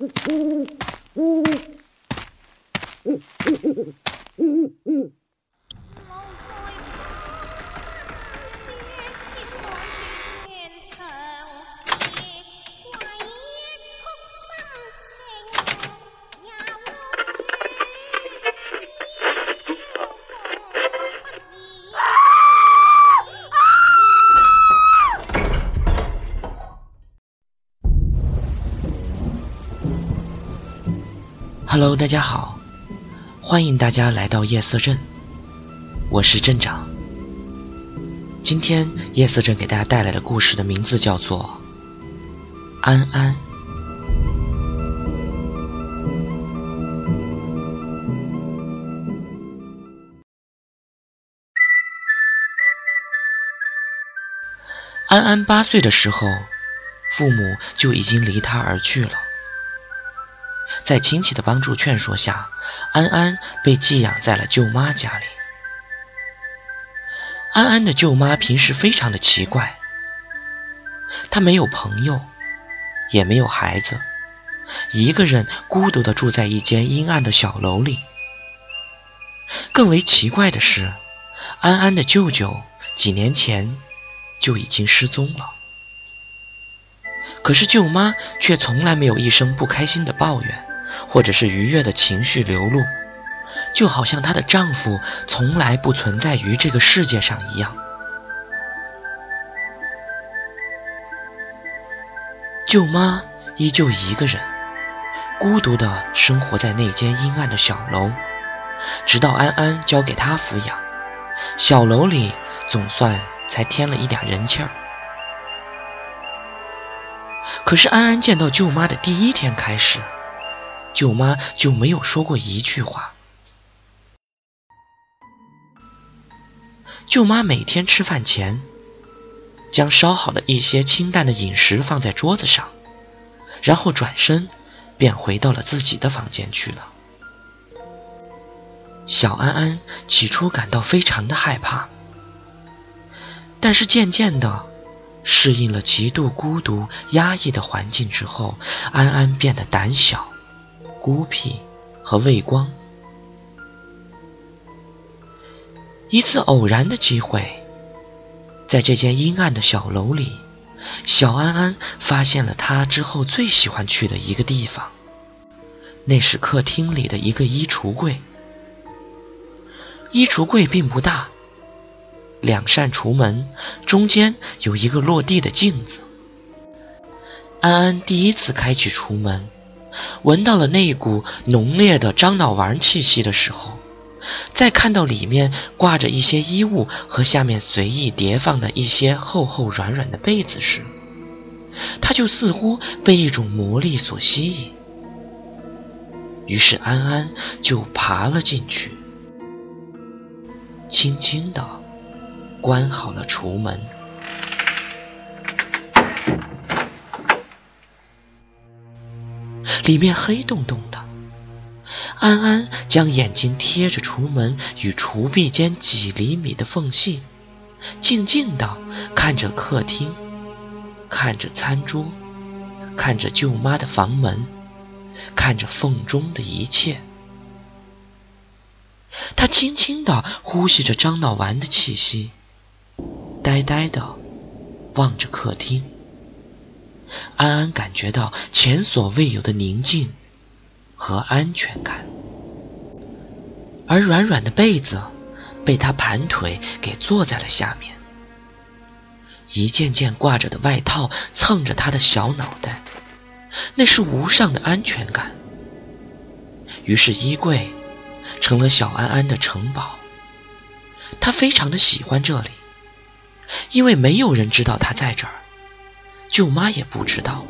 Mm-hmm. Hello，大家好，欢迎大家来到夜色镇，我是镇长。今天夜色镇给大家带来的故事的名字叫做《安安》。安安八岁的时候，父母就已经离他而去了。在亲戚的帮助劝说下，安安被寄养在了舅妈家里。安安的舅妈平时非常的奇怪，她没有朋友，也没有孩子，一个人孤独的住在一间阴暗的小楼里。更为奇怪的是，安安的舅舅几年前就已经失踪了，可是舅妈却从来没有一声不开心的抱怨。或者是愉悦的情绪流露，就好像她的丈夫从来不存在于这个世界上一样。舅妈依旧一个人，孤独的生活在那间阴暗的小楼，直到安安交给她抚养，小楼里总算才添了一点人气儿。可是安安见到舅妈的第一天开始。舅妈就没有说过一句话。舅妈每天吃饭前，将烧好的一些清淡的饮食放在桌子上，然后转身便回到了自己的房间去了。小安安起初感到非常的害怕，但是渐渐的适应了极度孤独压抑的环境之后，安安变得胆小。孤僻和畏光。一次偶然的机会，在这间阴暗的小楼里，小安安发现了他之后最喜欢去的一个地方，那是客厅里的一个衣橱柜。衣橱柜并不大，两扇橱门中间有一个落地的镜子。安安第一次开启橱门。闻到了那股浓烈的樟脑丸气息的时候，再看到里面挂着一些衣物和下面随意叠放的一些厚厚软软的被子时，他就似乎被一种魔力所吸引。于是安安就爬了进去，轻轻地关好了橱门。里面黑洞洞的，安安将眼睛贴着橱门与橱壁间几厘米的缝隙，静静地看着客厅，看着餐桌，看着舅妈的房门，看着缝中的一切。他轻轻地呼吸着樟脑丸的气息，呆呆地望着客厅。安安感觉到前所未有的宁静和安全感，而软软的被子被他盘腿给坐在了下面，一件件挂着的外套蹭着他的小脑袋，那是无上的安全感。于是衣柜成了小安安的城堡，他非常的喜欢这里，因为没有人知道他在这儿。舅妈也不知道，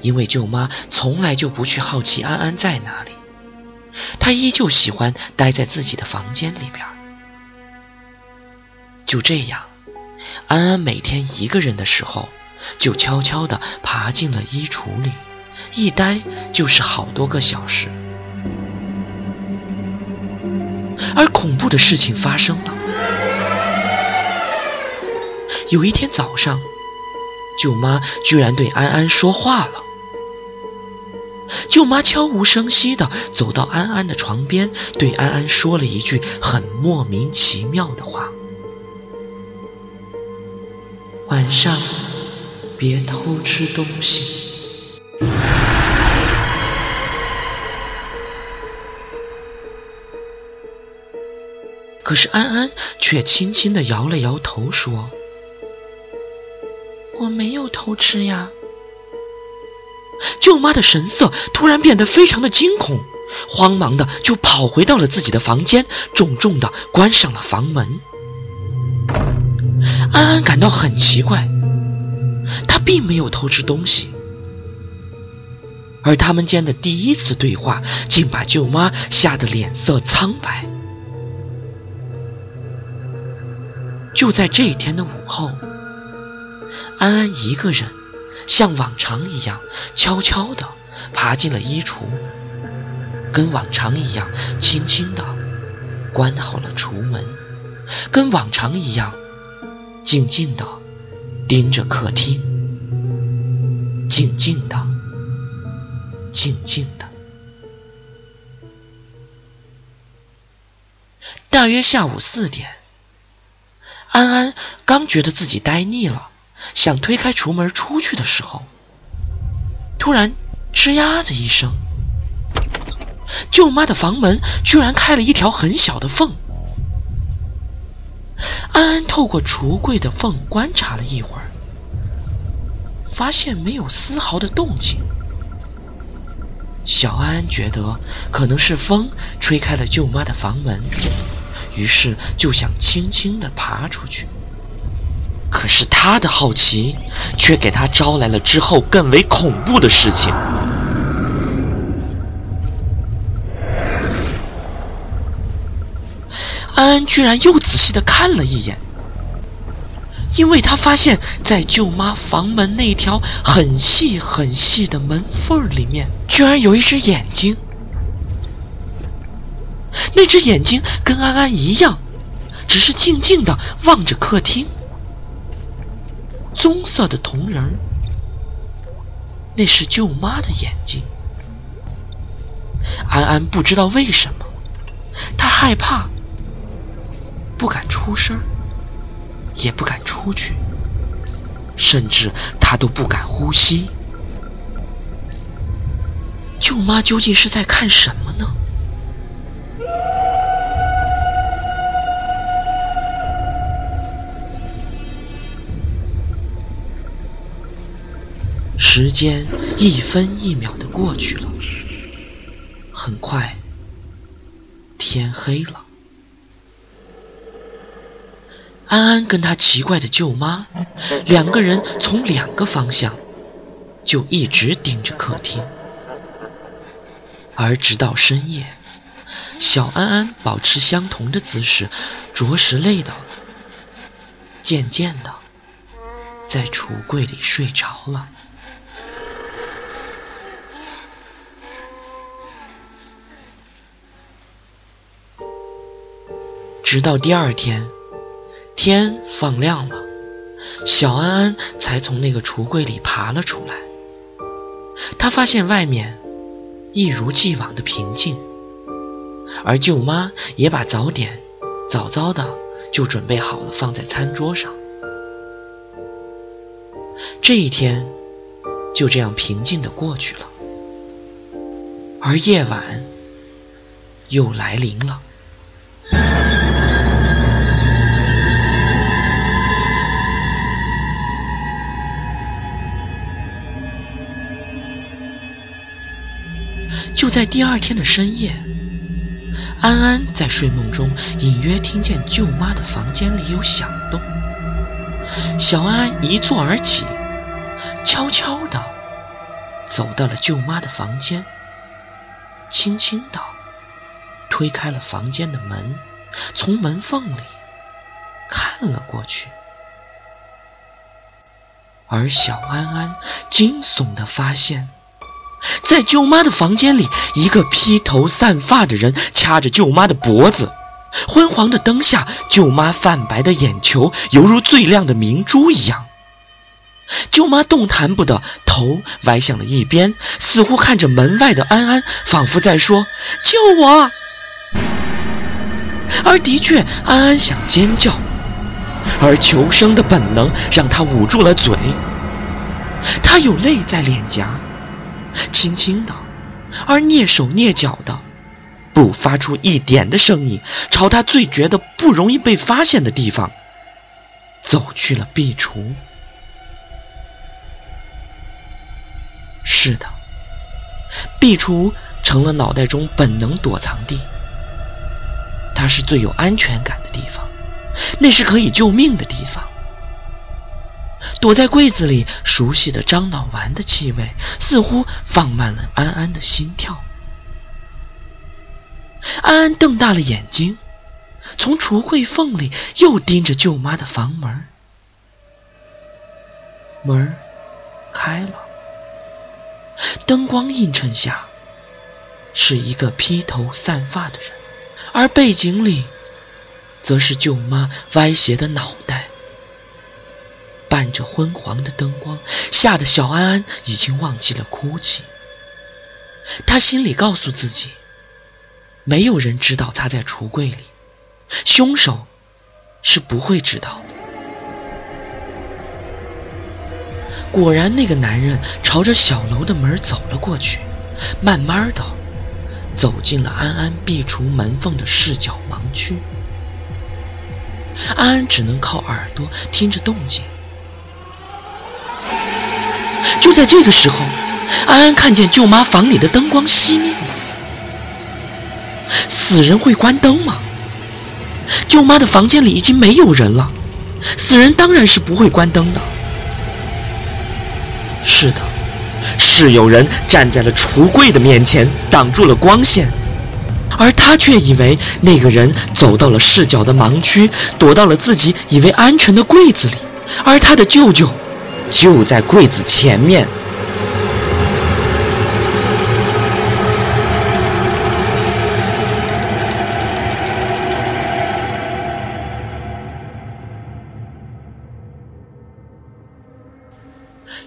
因为舅妈从来就不去好奇安安在哪里，她依旧喜欢待在自己的房间里边。就这样，安安每天一个人的时候，就悄悄地爬进了衣橱里，一待就是好多个小时。而恐怖的事情发生了，有一天早上。舅妈居然对安安说话了：“舅妈悄无声息地走到安安的床边，对安安说了一句很莫名其妙的话：“晚上别偷吃东西。”可是安安却轻轻地摇了摇头，说：“我没有偷吃呀。”舅妈的神色突然变得非常的惊恐，慌忙的就跑回到了自己的房间，重重的关上了房门。安安感到很奇怪，他并没有偷吃东西，而他们间的第一次对话竟把舅妈吓得脸色苍白。就在这一天的午后，安安一个人像往常一样悄悄地爬进了衣橱，跟往常一样轻轻地关好了橱门，跟往常一样静静地盯着客厅，静静的，静静的。大约下午四点。安安刚觉得自己呆腻了，想推开橱门出去的时候，突然“吱呀”的一声，舅妈的房门居然开了一条很小的缝。安安透过橱柜的缝观察了一会儿，发现没有丝毫的动静。小安安觉得可能是风吹开了舅妈的房门。于是就想轻轻地爬出去，可是他的好奇却给他招来了之后更为恐怖的事情。安安居然又仔细的看了一眼，因为他发现，在舅妈房门那条很细很细的门缝里面，居然有一只眼睛。那只眼睛跟安安一样，只是静静的望着客厅。棕色的铜人，那是舅妈的眼睛。安安不知道为什么，她害怕，不敢出声，也不敢出去，甚至他都不敢呼吸。舅妈究竟是在看什么呢？时间一分一秒的过去了，很快天黑了。安安跟他奇怪的舅妈两个人从两个方向就一直盯着客厅，而直到深夜，小安安保持相同的姿势，着实累到了，渐渐的在橱柜里睡着了。直到第二天，天放亮了，小安安才从那个橱柜里爬了出来。他发现外面一如既往的平静，而舅妈也把早点早早的就准备好了，放在餐桌上。这一天就这样平静的过去了，而夜晚又来临了。就在第二天的深夜，安安在睡梦中隐约听见舅妈的房间里有响动。小安安一坐而起，悄悄地走到了舅妈的房间，轻轻地推开了房间的门，从门缝里看了过去，而小安安惊悚地发现。在舅妈的房间里，一个披头散发的人掐着舅妈的脖子，昏黄的灯下，舅妈泛白的眼球犹如最亮的明珠一样。舅妈动弹不得，头歪向了一边，似乎看着门外的安安，仿佛在说：“救我！”而的确，安安想尖叫，而求生的本能让他捂住了嘴。他有泪在脸颊，轻轻的，而蹑手蹑脚的，不发出一点的声音，朝他最觉得不容易被发现的地方走去了。壁橱。是的，壁橱成了脑袋中本能躲藏地。它是最有安全感的地方，那是可以救命的地方。躲在柜子里，熟悉的樟脑丸的气味似乎放慢了安安的心跳。安安瞪大了眼睛，从橱柜缝里又盯着舅妈的房门。门开了，灯光映衬下，是一个披头散发的人。而背景里，则是舅妈歪斜的脑袋，伴着昏黄的灯光，吓得小安安已经忘记了哭泣。他心里告诉自己，没有人知道他在橱柜里，凶手是不会知道的。果然，那个男人朝着小楼的门走了过去，慢慢的。走进了安安壁橱门缝的视角盲区，安安只能靠耳朵听着动静。就在这个时候，安安看见舅妈房里的灯光熄灭了。死人会关灯吗？舅妈的房间里已经没有人了，死人当然是不会关灯的。是的。是有人站在了橱柜的面前，挡住了光线，而他却以为那个人走到了视角的盲区，躲到了自己以为安全的柜子里，而他的舅舅就在柜子前面。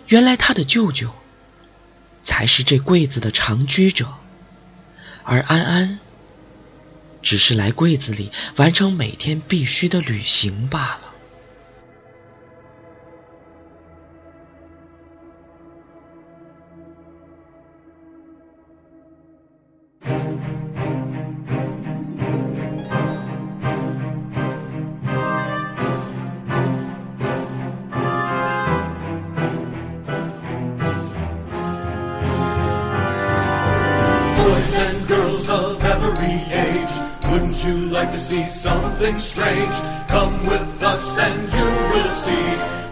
原来他的舅舅。才是这柜子的长居者，而安安只是来柜子里完成每天必须的旅行罢了。Like to see something strange, come with us and you will see.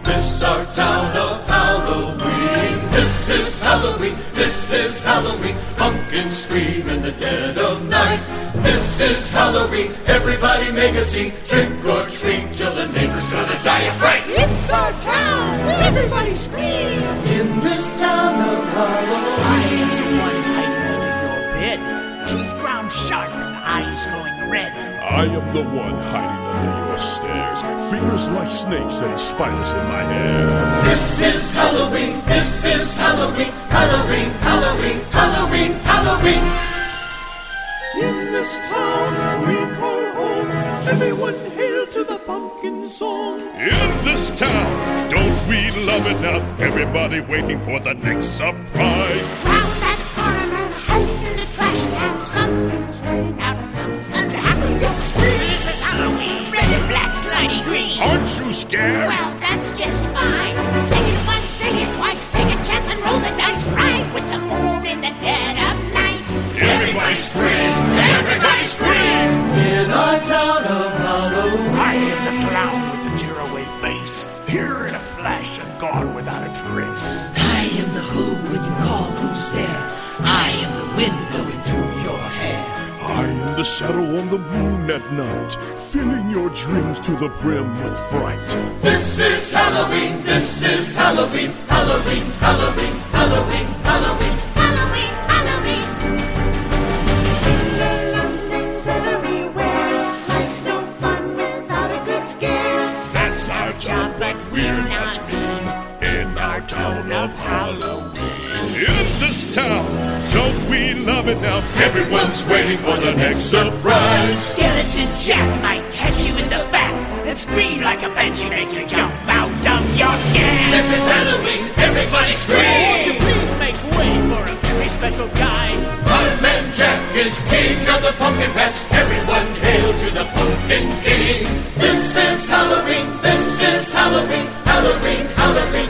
This our town of Halloween. This is Halloween. This is Halloween. Pumpkins scream in the dead of night. This is Halloween. Everybody make a scene. Trick or treat till the neighbor's gonna die of fright. It's our town. Everybody scream. In this town of Halloween. Teeth sharp and eyes glowing red. I am the one hiding under your stairs, fingers like snakes and spiders in my hair. This is Halloween, this is Halloween, Halloween, Halloween, Halloween, Halloween. In this town we call home, everyone hail to the pumpkin song. In this town, don't we love it now? Everybody waiting for the next surprise. Scared? the shadow on the moon at night, filling your dreams to the brim with fright. This is Halloween, this is Halloween, Halloween, Halloween, Halloween, Halloween. Halloween, Halloween. Everywhere. Life's no fun without a good scare. That's our job, but we're not mean in our town of Halloween. In this town don't we love it now? Everyone's waiting for the next surprise. Skeleton Jack might catch you in the back and scream like a banshee, make you jump out of your skin. This is Halloween, everybody Won't you scream! please make way for a very special guy? Fireman Jack is king of the pumpkin patch. Everyone hail to the pumpkin king. This is Halloween, this is Halloween, Halloween, Halloween,